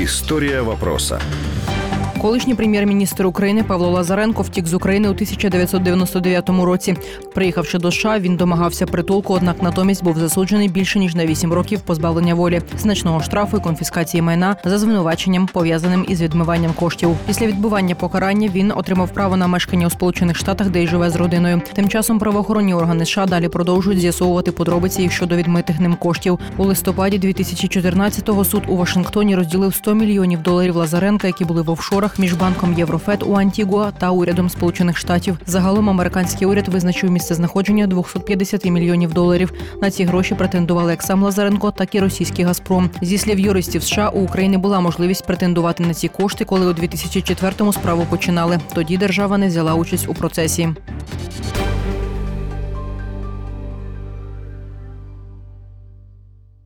История вопроса. Колишній прем'єр-міністр України Павло Лазаренко втік з України у 1999 році. Приїхавши до США, він домагався притулку, однак натомість був засуджений більше ніж на 8 років позбавлення волі, значного штрафу і конфіскації майна за звинуваченням, пов'язаним із відмиванням коштів. Після відбування покарання він отримав право на мешкання у Сполучених Штатах, де й живе з родиною. Тим часом правоохоронні органи США далі продовжують з'ясовувати подробиці щодо відмитих ним коштів. У листопаді 2014-го суд у Вашингтоні розділив 100 мільйонів доларів Лазаренка, які були в офшорах між банком Єврофед у Антігуа та урядом Сполучених Штатів. Загалом американський уряд визначив місце знаходження 250 мільйонів доларів. На ці гроші претендували як сам Лазаренко, так і російський Газпром. Зі слів юристів США у України була можливість претендувати на ці кошти, коли у 2004-му справу починали. Тоді держава не взяла участь у процесі.